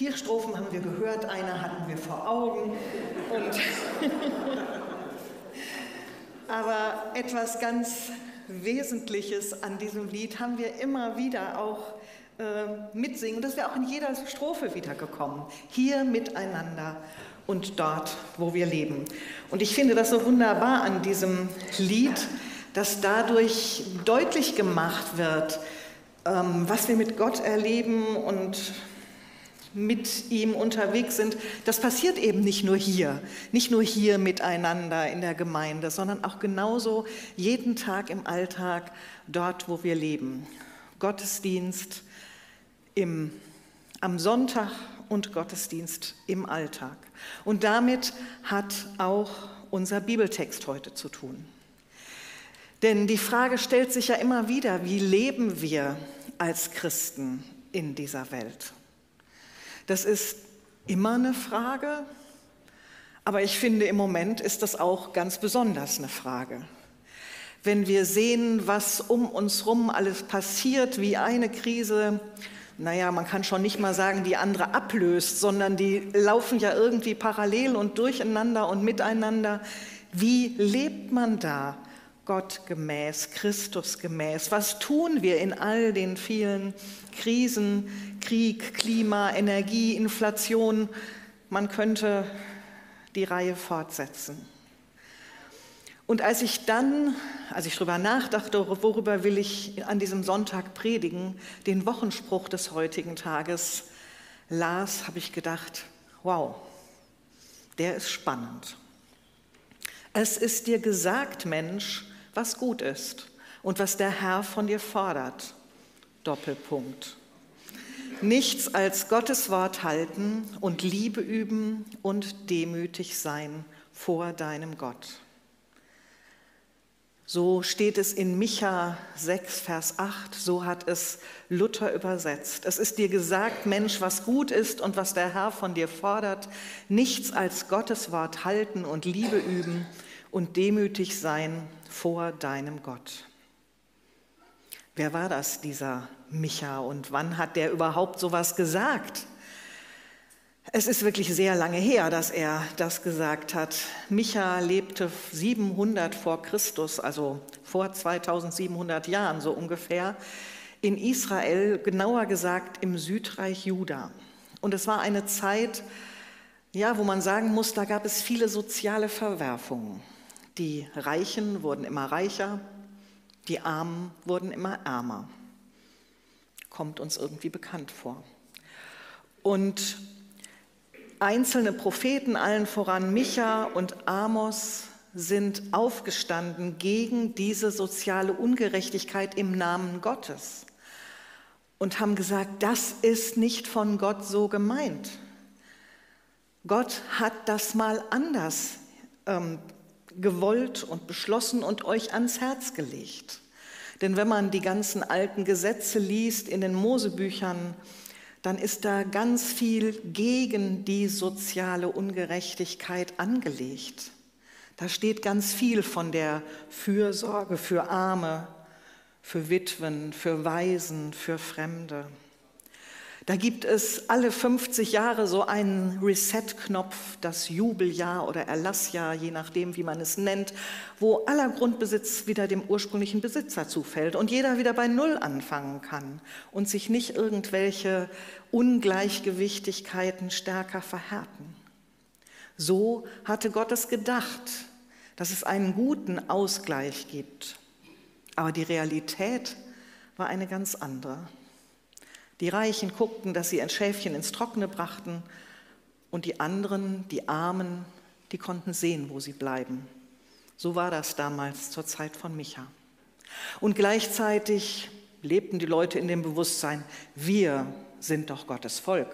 Vier Strophen haben wir gehört, eine hatten wir vor Augen. Aber etwas ganz Wesentliches an diesem Lied haben wir immer wieder auch äh, mitsingen. Das wäre auch in jeder Strophe wiedergekommen. Hier miteinander und dort, wo wir leben. Und ich finde das so wunderbar an diesem Lied, dass dadurch deutlich gemacht wird, ähm, was wir mit Gott erleben und mit ihm unterwegs sind, das passiert eben nicht nur hier, nicht nur hier miteinander in der Gemeinde, sondern auch genauso jeden Tag im Alltag, dort, wo wir leben. Gottesdienst im, am Sonntag und Gottesdienst im Alltag. Und damit hat auch unser Bibeltext heute zu tun. Denn die Frage stellt sich ja immer wieder, wie leben wir als Christen in dieser Welt? Das ist immer eine Frage, aber ich finde, im Moment ist das auch ganz besonders eine Frage. Wenn wir sehen, was um uns herum alles passiert, wie eine Krise, naja, man kann schon nicht mal sagen, die andere ablöst, sondern die laufen ja irgendwie parallel und durcheinander und miteinander. Wie lebt man da? Gott gemäß, Christus gemäß? Was tun wir in all den vielen Krisen, Krieg, Klima, Energie, Inflation? Man könnte die Reihe fortsetzen. Und als ich dann, als ich darüber nachdachte, worüber will ich an diesem Sonntag predigen, den Wochenspruch des heutigen Tages las, habe ich gedacht, wow, der ist spannend. Es ist dir gesagt, Mensch, was gut ist und was der Herr von dir fordert. Doppelpunkt. Nichts als Gottes Wort halten und Liebe üben und demütig sein vor deinem Gott. So steht es in Micha 6, Vers 8, so hat es Luther übersetzt. Es ist dir gesagt, Mensch, was gut ist und was der Herr von dir fordert, nichts als Gottes Wort halten und Liebe üben und demütig sein vor deinem Gott. Wer war das, dieser Micha, und wann hat der überhaupt sowas gesagt? Es ist wirklich sehr lange her, dass er das gesagt hat. Micha lebte 700 vor Christus, also vor 2700 Jahren so ungefähr, in Israel, genauer gesagt im Südreich Juda. Und es war eine Zeit, ja, wo man sagen muss, da gab es viele soziale Verwerfungen. Die Reichen wurden immer reicher, die Armen wurden immer ärmer. Kommt uns irgendwie bekannt vor. Und einzelne Propheten, allen voran Micha und Amos, sind aufgestanden gegen diese soziale Ungerechtigkeit im Namen Gottes und haben gesagt, das ist nicht von Gott so gemeint. Gott hat das mal anders ähm, gewollt und beschlossen und euch ans Herz gelegt. Denn wenn man die ganzen alten Gesetze liest in den Mosebüchern, dann ist da ganz viel gegen die soziale Ungerechtigkeit angelegt. Da steht ganz viel von der Fürsorge für Arme, für Witwen, für Waisen, für Fremde. Da gibt es alle 50 Jahre so einen Reset-Knopf, das Jubeljahr oder Erlassjahr, je nachdem, wie man es nennt, wo aller Grundbesitz wieder dem ursprünglichen Besitzer zufällt und jeder wieder bei Null anfangen kann und sich nicht irgendwelche Ungleichgewichtigkeiten stärker verhärten. So hatte Gott es gedacht, dass es einen guten Ausgleich gibt. Aber die Realität war eine ganz andere. Die Reichen guckten, dass sie ein Schäfchen ins Trockene brachten und die anderen, die Armen, die konnten sehen, wo sie bleiben. So war das damals zur Zeit von Micha. Und gleichzeitig lebten die Leute in dem Bewusstsein, wir sind doch Gottes Volk.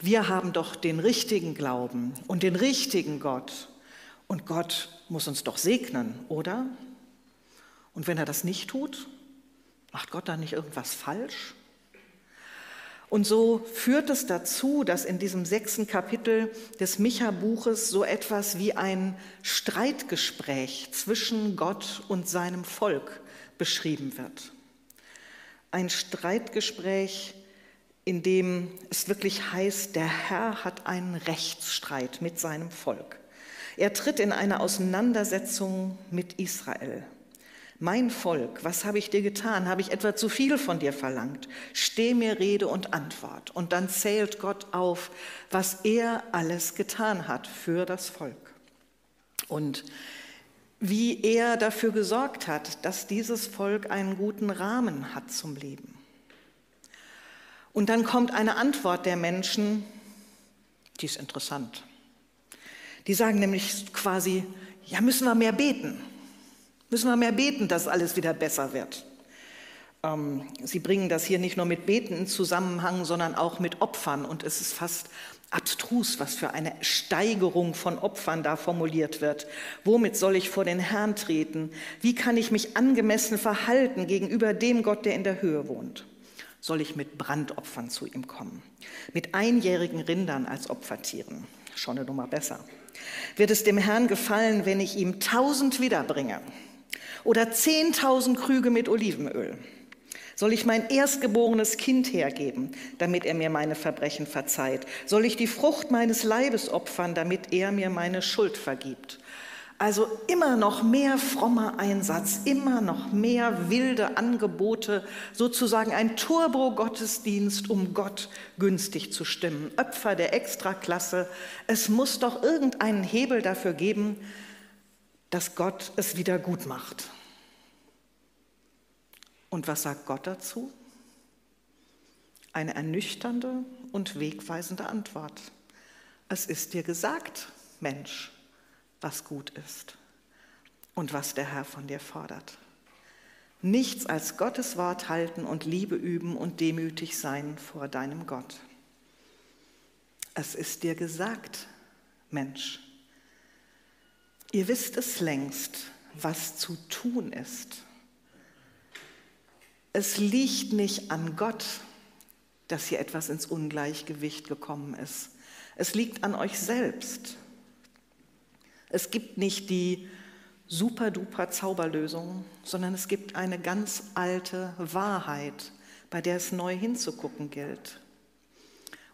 Wir haben doch den richtigen Glauben und den richtigen Gott. Und Gott muss uns doch segnen, oder? Und wenn er das nicht tut, macht Gott dann nicht irgendwas falsch? Und so führt es dazu, dass in diesem sechsten Kapitel des Micha-Buches so etwas wie ein Streitgespräch zwischen Gott und seinem Volk beschrieben wird. Ein Streitgespräch in dem es wirklich heißt, der Herr hat einen Rechtsstreit mit seinem Volk. Er tritt in eine Auseinandersetzung mit Israel. Mein Volk, was habe ich dir getan? Habe ich etwa zu viel von dir verlangt? Steh mir Rede und Antwort. Und dann zählt Gott auf, was er alles getan hat für das Volk. Und wie er dafür gesorgt hat, dass dieses Volk einen guten Rahmen hat zum Leben. Und dann kommt eine Antwort der Menschen, die ist interessant. Die sagen nämlich quasi, ja, müssen wir mehr beten. Müssen wir mehr beten, dass alles wieder besser wird. Ähm, sie bringen das hier nicht nur mit Beten in Zusammenhang, sondern auch mit Opfern. Und es ist fast abstrus, was für eine Steigerung von Opfern da formuliert wird. Womit soll ich vor den Herrn treten? Wie kann ich mich angemessen verhalten gegenüber dem Gott, der in der Höhe wohnt? Soll ich mit Brandopfern zu ihm kommen? Mit einjährigen Rindern als Opfertieren? Schon eine Nummer besser. Wird es dem Herrn gefallen, wenn ich ihm tausend wiederbringe? Oder zehntausend Krüge mit Olivenöl? Soll ich mein erstgeborenes Kind hergeben, damit er mir meine Verbrechen verzeiht? Soll ich die Frucht meines Leibes opfern, damit er mir meine Schuld vergibt? Also immer noch mehr frommer Einsatz, immer noch mehr wilde Angebote, sozusagen ein Turbo-Gottesdienst, um Gott günstig zu stimmen. Opfer der Extraklasse. Es muss doch irgendeinen Hebel dafür geben, dass Gott es wieder gut macht. Und was sagt Gott dazu? Eine ernüchternde und wegweisende Antwort. Es ist dir gesagt, Mensch, was gut ist und was der Herr von dir fordert. Nichts als Gottes Wort halten und Liebe üben und demütig sein vor deinem Gott. Es ist dir gesagt, Mensch. Ihr wisst es längst, was zu tun ist. Es liegt nicht an Gott, dass hier etwas ins Ungleichgewicht gekommen ist. Es liegt an euch selbst. Es gibt nicht die super-duper Zauberlösung, sondern es gibt eine ganz alte Wahrheit, bei der es neu hinzugucken gilt.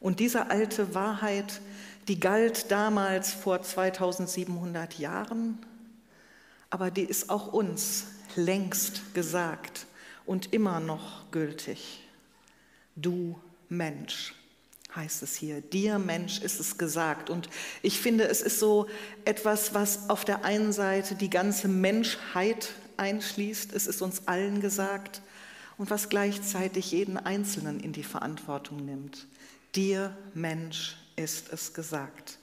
Und diese alte Wahrheit, die galt damals vor 2700 Jahren, aber die ist auch uns längst gesagt und immer noch gültig. Du Mensch, heißt es hier. Dir Mensch ist es gesagt. Und ich finde, es ist so etwas, was auf der einen Seite die ganze Menschheit einschließt. Es ist uns allen gesagt und was gleichzeitig jeden Einzelnen in die Verantwortung nimmt. Dir Mensch ist es gesagt.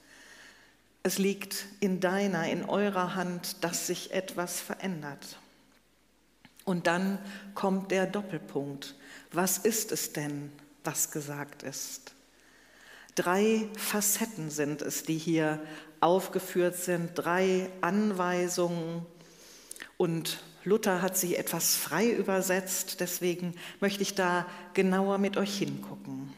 Es liegt in deiner, in eurer Hand, dass sich etwas verändert. Und dann kommt der Doppelpunkt. Was ist es denn, was gesagt ist? Drei Facetten sind es, die hier aufgeführt sind, drei Anweisungen. Und Luther hat sie etwas frei übersetzt, deswegen möchte ich da genauer mit euch hingucken.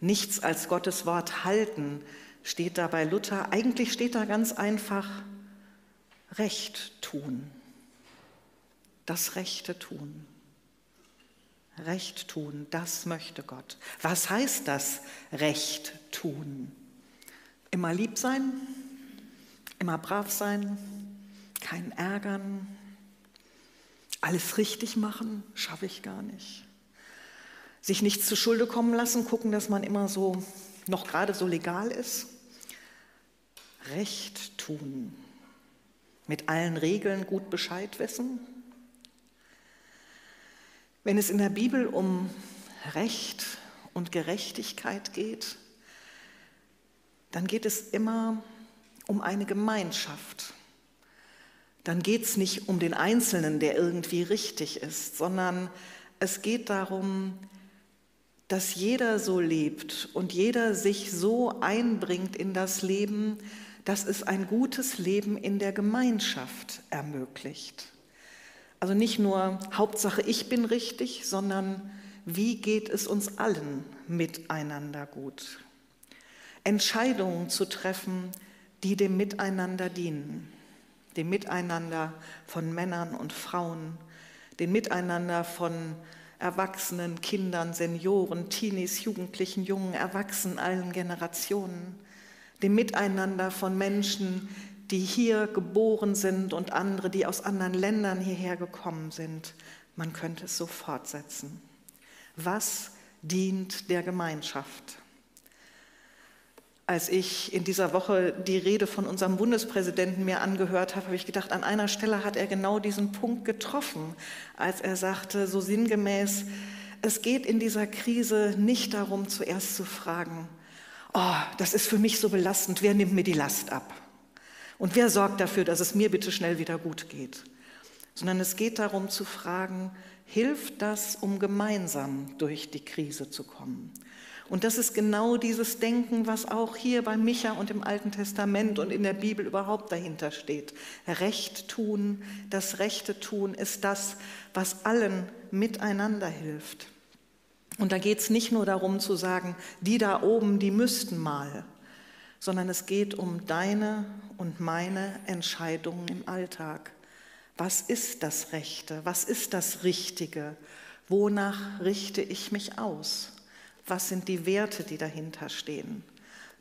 Nichts als Gottes Wort halten steht da bei Luther. Eigentlich steht da ganz einfach Recht tun das Rechte tun. Recht tun, das möchte Gott. Was heißt das Recht tun? Immer lieb sein, immer brav sein, keinen ärgern, alles richtig machen, schaffe ich gar nicht. Sich nichts zu Schulde kommen lassen, gucken, dass man immer so noch gerade so legal ist. Recht tun, mit allen Regeln gut Bescheid wissen, wenn es in der Bibel um Recht und Gerechtigkeit geht, dann geht es immer um eine Gemeinschaft. Dann geht es nicht um den Einzelnen, der irgendwie richtig ist, sondern es geht darum, dass jeder so lebt und jeder sich so einbringt in das Leben, dass es ein gutes Leben in der Gemeinschaft ermöglicht. Also nicht nur Hauptsache ich bin richtig, sondern wie geht es uns allen miteinander gut? Entscheidungen zu treffen, die dem Miteinander dienen, dem Miteinander von Männern und Frauen, dem Miteinander von Erwachsenen, Kindern, Senioren, Teenies, Jugendlichen, Jungen, Erwachsenen, allen Generationen, dem Miteinander von Menschen, die hier geboren sind und andere, die aus anderen Ländern hierher gekommen sind. Man könnte es so fortsetzen. Was dient der Gemeinschaft? Als ich in dieser Woche die Rede von unserem Bundespräsidenten mir angehört habe, habe ich gedacht, an einer Stelle hat er genau diesen Punkt getroffen, als er sagte, so sinngemäß, es geht in dieser Krise nicht darum, zuerst zu fragen, oh, das ist für mich so belastend, wer nimmt mir die Last ab? Und wer sorgt dafür, dass es mir bitte schnell wieder gut geht? Sondern es geht darum zu fragen, hilft das, um gemeinsam durch die Krise zu kommen? Und das ist genau dieses Denken, was auch hier bei Micha und im Alten Testament und in der Bibel überhaupt dahinter steht. Recht tun, das Rechte tun ist das, was allen miteinander hilft. Und da geht es nicht nur darum zu sagen, die da oben, die müssten mal, sondern es geht um deine und meine Entscheidungen im Alltag. Was ist das Rechte? Was ist das Richtige? Wonach richte ich mich aus? Was sind die Werte, die dahinter stehen?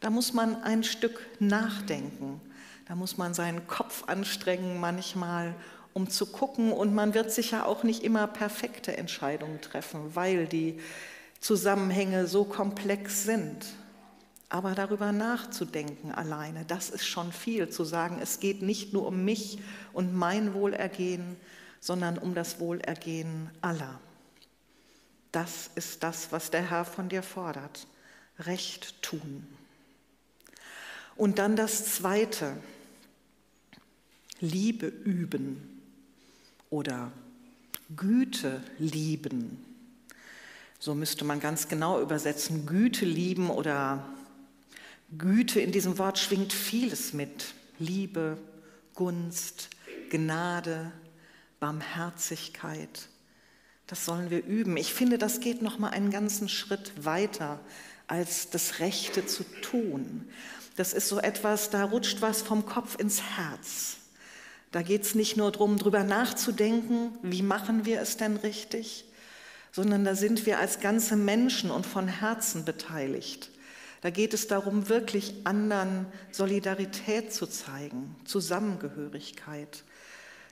Da muss man ein Stück nachdenken. Da muss man seinen Kopf anstrengen manchmal, um zu gucken. Und man wird sicher auch nicht immer perfekte Entscheidungen treffen, weil die Zusammenhänge so komplex sind. Aber darüber nachzudenken alleine, das ist schon viel, zu sagen, es geht nicht nur um mich und mein Wohlergehen, sondern um das Wohlergehen aller. Das ist das, was der Herr von dir fordert. Recht tun. Und dann das Zweite, Liebe üben oder Güte lieben. So müsste man ganz genau übersetzen. Güte lieben oder Güte in diesem Wort schwingt vieles mit. Liebe, Gunst, Gnade, Barmherzigkeit. Das sollen wir üben. Ich finde, das geht noch mal einen ganzen Schritt weiter als das Rechte zu tun. Das ist so etwas, da rutscht was vom Kopf ins Herz. Da geht es nicht nur darum, drüber nachzudenken, wie machen wir es denn richtig, sondern da sind wir als ganze Menschen und von Herzen beteiligt. Da geht es darum, wirklich anderen Solidarität zu zeigen, Zusammengehörigkeit.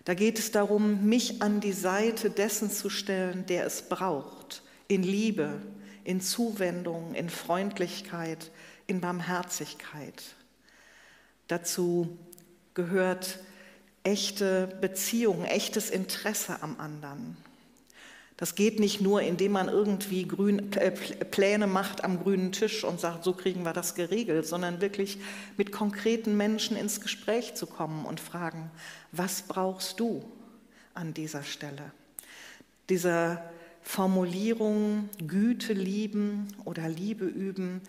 Da geht es darum, mich an die Seite dessen zu stellen, der es braucht, in Liebe, in Zuwendung, in Freundlichkeit, in Barmherzigkeit. Dazu gehört echte Beziehung, echtes Interesse am anderen. Das geht nicht nur, indem man irgendwie grün, äh, Pläne macht am grünen Tisch und sagt, so kriegen wir das geregelt, sondern wirklich mit konkreten Menschen ins Gespräch zu kommen und fragen, was brauchst du an dieser Stelle? Diese Formulierung Güte lieben oder Liebe üben,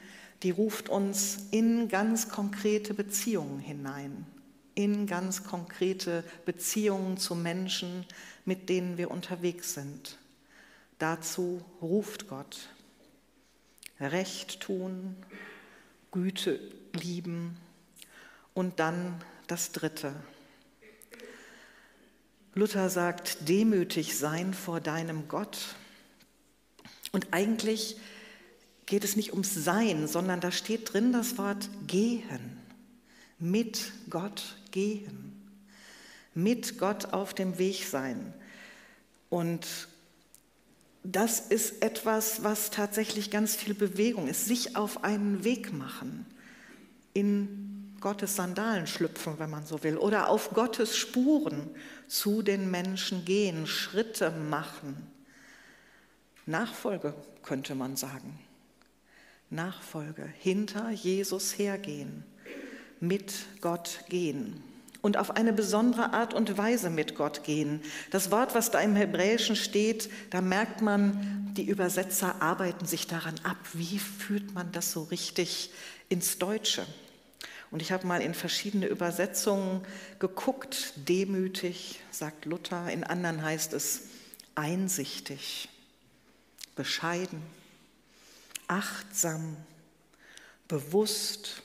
die ruft uns in ganz konkrete Beziehungen hinein, in ganz konkrete Beziehungen zu Menschen, mit denen wir unterwegs sind. Dazu ruft Gott. Recht tun, Güte lieben und dann das Dritte. Luther sagt, demütig sein vor deinem Gott. Und eigentlich geht es nicht ums Sein, sondern da steht drin das Wort gehen. Mit Gott gehen. Mit Gott auf dem Weg sein. Und das ist etwas, was tatsächlich ganz viel Bewegung ist. Sich auf einen Weg machen, in Gottes Sandalen schlüpfen, wenn man so will, oder auf Gottes Spuren zu den Menschen gehen, Schritte machen. Nachfolge könnte man sagen. Nachfolge, hinter Jesus hergehen, mit Gott gehen und auf eine besondere Art und Weise mit Gott gehen. Das Wort, was da im Hebräischen steht, da merkt man, die Übersetzer arbeiten sich daran ab, wie führt man das so richtig ins Deutsche. Und ich habe mal in verschiedene Übersetzungen geguckt, demütig, sagt Luther, in anderen heißt es einsichtig, bescheiden, achtsam, bewusst,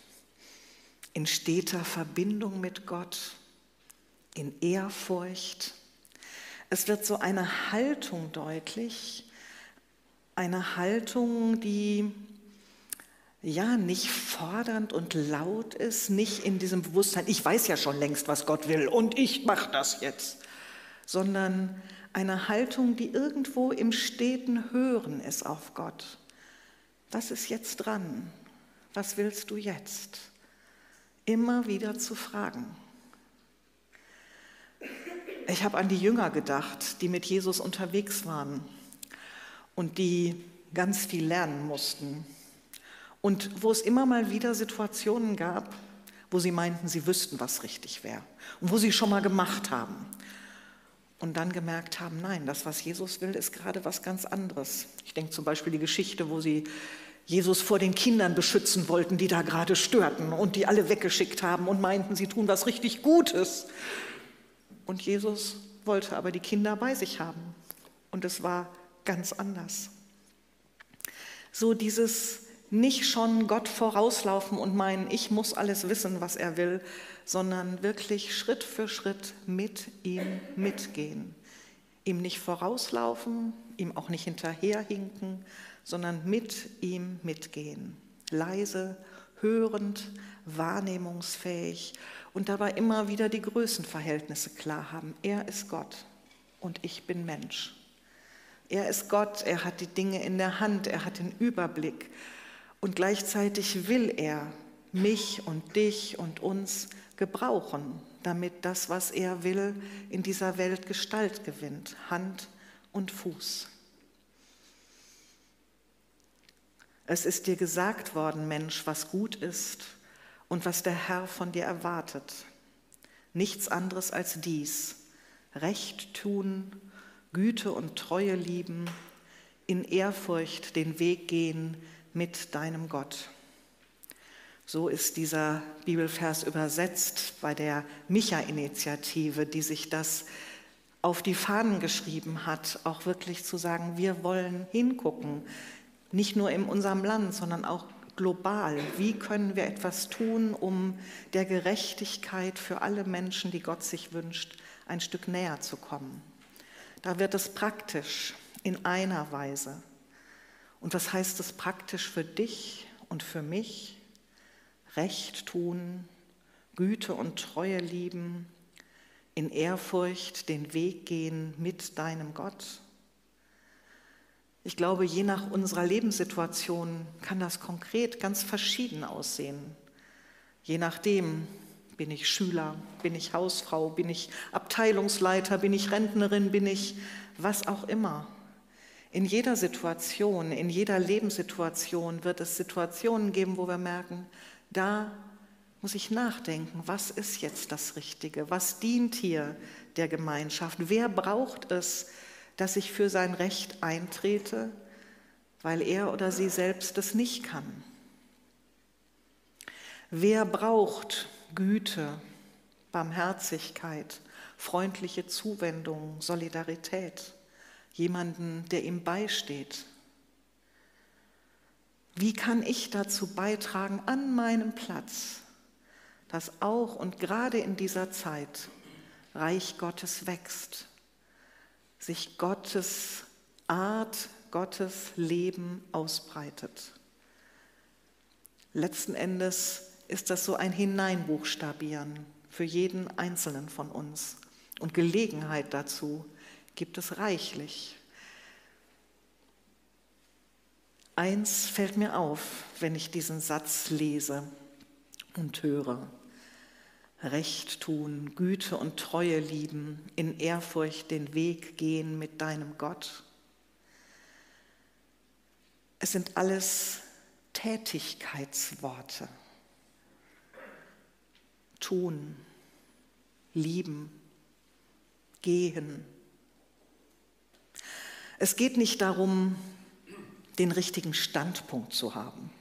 in steter Verbindung mit Gott, in Ehrfurcht. Es wird so eine Haltung deutlich, eine Haltung, die ja nicht fordernd und laut ist, nicht in diesem Bewusstsein, ich weiß ja schon längst, was Gott will und ich mache das jetzt, sondern eine Haltung, die irgendwo im steten Hören ist auf Gott. Was ist jetzt dran? Was willst du jetzt? Immer wieder zu fragen. Ich habe an die Jünger gedacht, die mit Jesus unterwegs waren und die ganz viel lernen mussten. Und wo es immer mal wieder Situationen gab, wo sie meinten, sie wüssten, was richtig wäre und wo sie schon mal gemacht haben. Und dann gemerkt haben, nein, das, was Jesus will, ist gerade was ganz anderes. Ich denke zum Beispiel die Geschichte, wo sie Jesus vor den Kindern beschützen wollten, die da gerade störten und die alle weggeschickt haben und meinten, sie tun was richtig Gutes. Und Jesus wollte aber die Kinder bei sich haben. Und es war ganz anders. So dieses nicht schon Gott vorauslaufen und meinen, ich muss alles wissen, was er will, sondern wirklich Schritt für Schritt mit ihm mitgehen. Ihm nicht vorauslaufen, ihm auch nicht hinterherhinken, sondern mit ihm mitgehen. Leise, hörend, wahrnehmungsfähig und dabei immer wieder die Größenverhältnisse klar haben. Er ist Gott und ich bin Mensch. Er ist Gott, er hat die Dinge in der Hand, er hat den Überblick und gleichzeitig will er mich und dich und uns gebrauchen, damit das, was er will, in dieser Welt Gestalt gewinnt, Hand und Fuß. Es ist dir gesagt worden, Mensch, was gut ist und was der Herr von dir erwartet. Nichts anderes als dies. Recht tun, Güte und Treue lieben, in Ehrfurcht den Weg gehen mit deinem Gott. So ist dieser Bibelvers übersetzt bei der Micha-Initiative, die sich das auf die Fahnen geschrieben hat, auch wirklich zu sagen, wir wollen hingucken, nicht nur in unserem Land, sondern auch global. Wie können wir etwas tun, um der Gerechtigkeit für alle Menschen, die Gott sich wünscht, ein Stück näher zu kommen? Da wird es praktisch in einer Weise. Und was heißt es praktisch für dich und für mich? Recht tun, Güte und Treue lieben, in Ehrfurcht den Weg gehen mit deinem Gott. Ich glaube, je nach unserer Lebenssituation kann das konkret ganz verschieden aussehen. Je nachdem, bin ich Schüler, bin ich Hausfrau, bin ich Abteilungsleiter, bin ich Rentnerin, bin ich was auch immer. In jeder Situation, in jeder Lebenssituation wird es Situationen geben, wo wir merken, da muss ich nachdenken, was ist jetzt das Richtige, was dient hier der Gemeinschaft, wer braucht es, dass ich für sein Recht eintrete, weil er oder sie selbst es nicht kann. Wer braucht Güte, Barmherzigkeit, freundliche Zuwendung, Solidarität, jemanden, der ihm beisteht? Wie kann ich dazu beitragen an meinem Platz, dass auch und gerade in dieser Zeit Reich Gottes wächst, sich Gottes Art, Gottes Leben ausbreitet. Letzten Endes ist das so ein Hineinbuchstabieren für jeden Einzelnen von uns. Und Gelegenheit dazu gibt es reichlich. Eins fällt mir auf, wenn ich diesen Satz lese und höre. Recht tun, Güte und Treue lieben, in Ehrfurcht den Weg gehen mit deinem Gott. Es sind alles Tätigkeitsworte. Tun, lieben, gehen. Es geht nicht darum, den richtigen Standpunkt zu haben.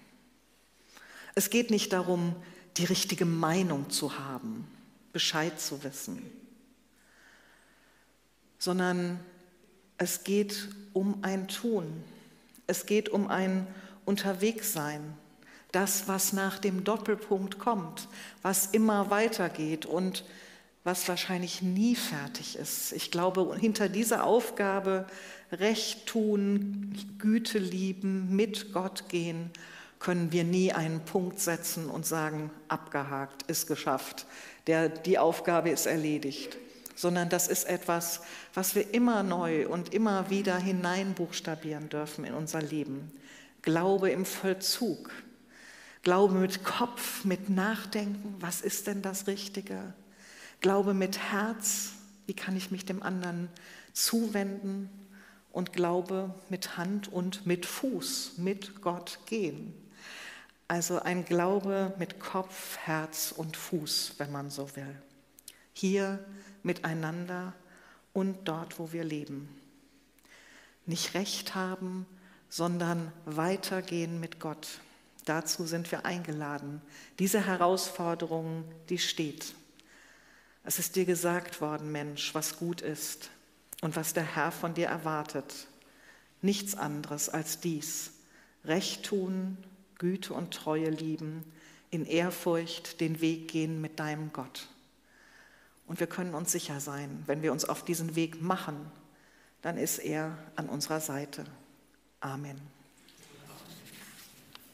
Es geht nicht darum, die richtige Meinung zu haben, Bescheid zu wissen, sondern es geht um ein Tun, es geht um ein Unterwegssein, das, was nach dem Doppelpunkt kommt, was immer weitergeht und was wahrscheinlich nie fertig ist. Ich glaube, hinter dieser Aufgabe Recht tun, Güte lieben, mit Gott gehen, können wir nie einen Punkt setzen und sagen, abgehakt, ist geschafft, der, die Aufgabe ist erledigt, sondern das ist etwas, was wir immer neu und immer wieder hineinbuchstabieren dürfen in unser Leben. Glaube im Vollzug, Glaube mit Kopf, mit Nachdenken, was ist denn das Richtige? Glaube mit Herz, wie kann ich mich dem anderen zuwenden? Und Glaube mit Hand und mit Fuß, mit Gott gehen. Also ein Glaube mit Kopf, Herz und Fuß, wenn man so will. Hier miteinander und dort, wo wir leben. Nicht recht haben, sondern weitergehen mit Gott. Dazu sind wir eingeladen. Diese Herausforderung, die steht. Es ist dir gesagt worden, Mensch, was gut ist und was der Herr von dir erwartet. Nichts anderes als dies. Recht tun, Güte und Treue lieben, in Ehrfurcht den Weg gehen mit deinem Gott. Und wir können uns sicher sein, wenn wir uns auf diesen Weg machen, dann ist er an unserer Seite. Amen.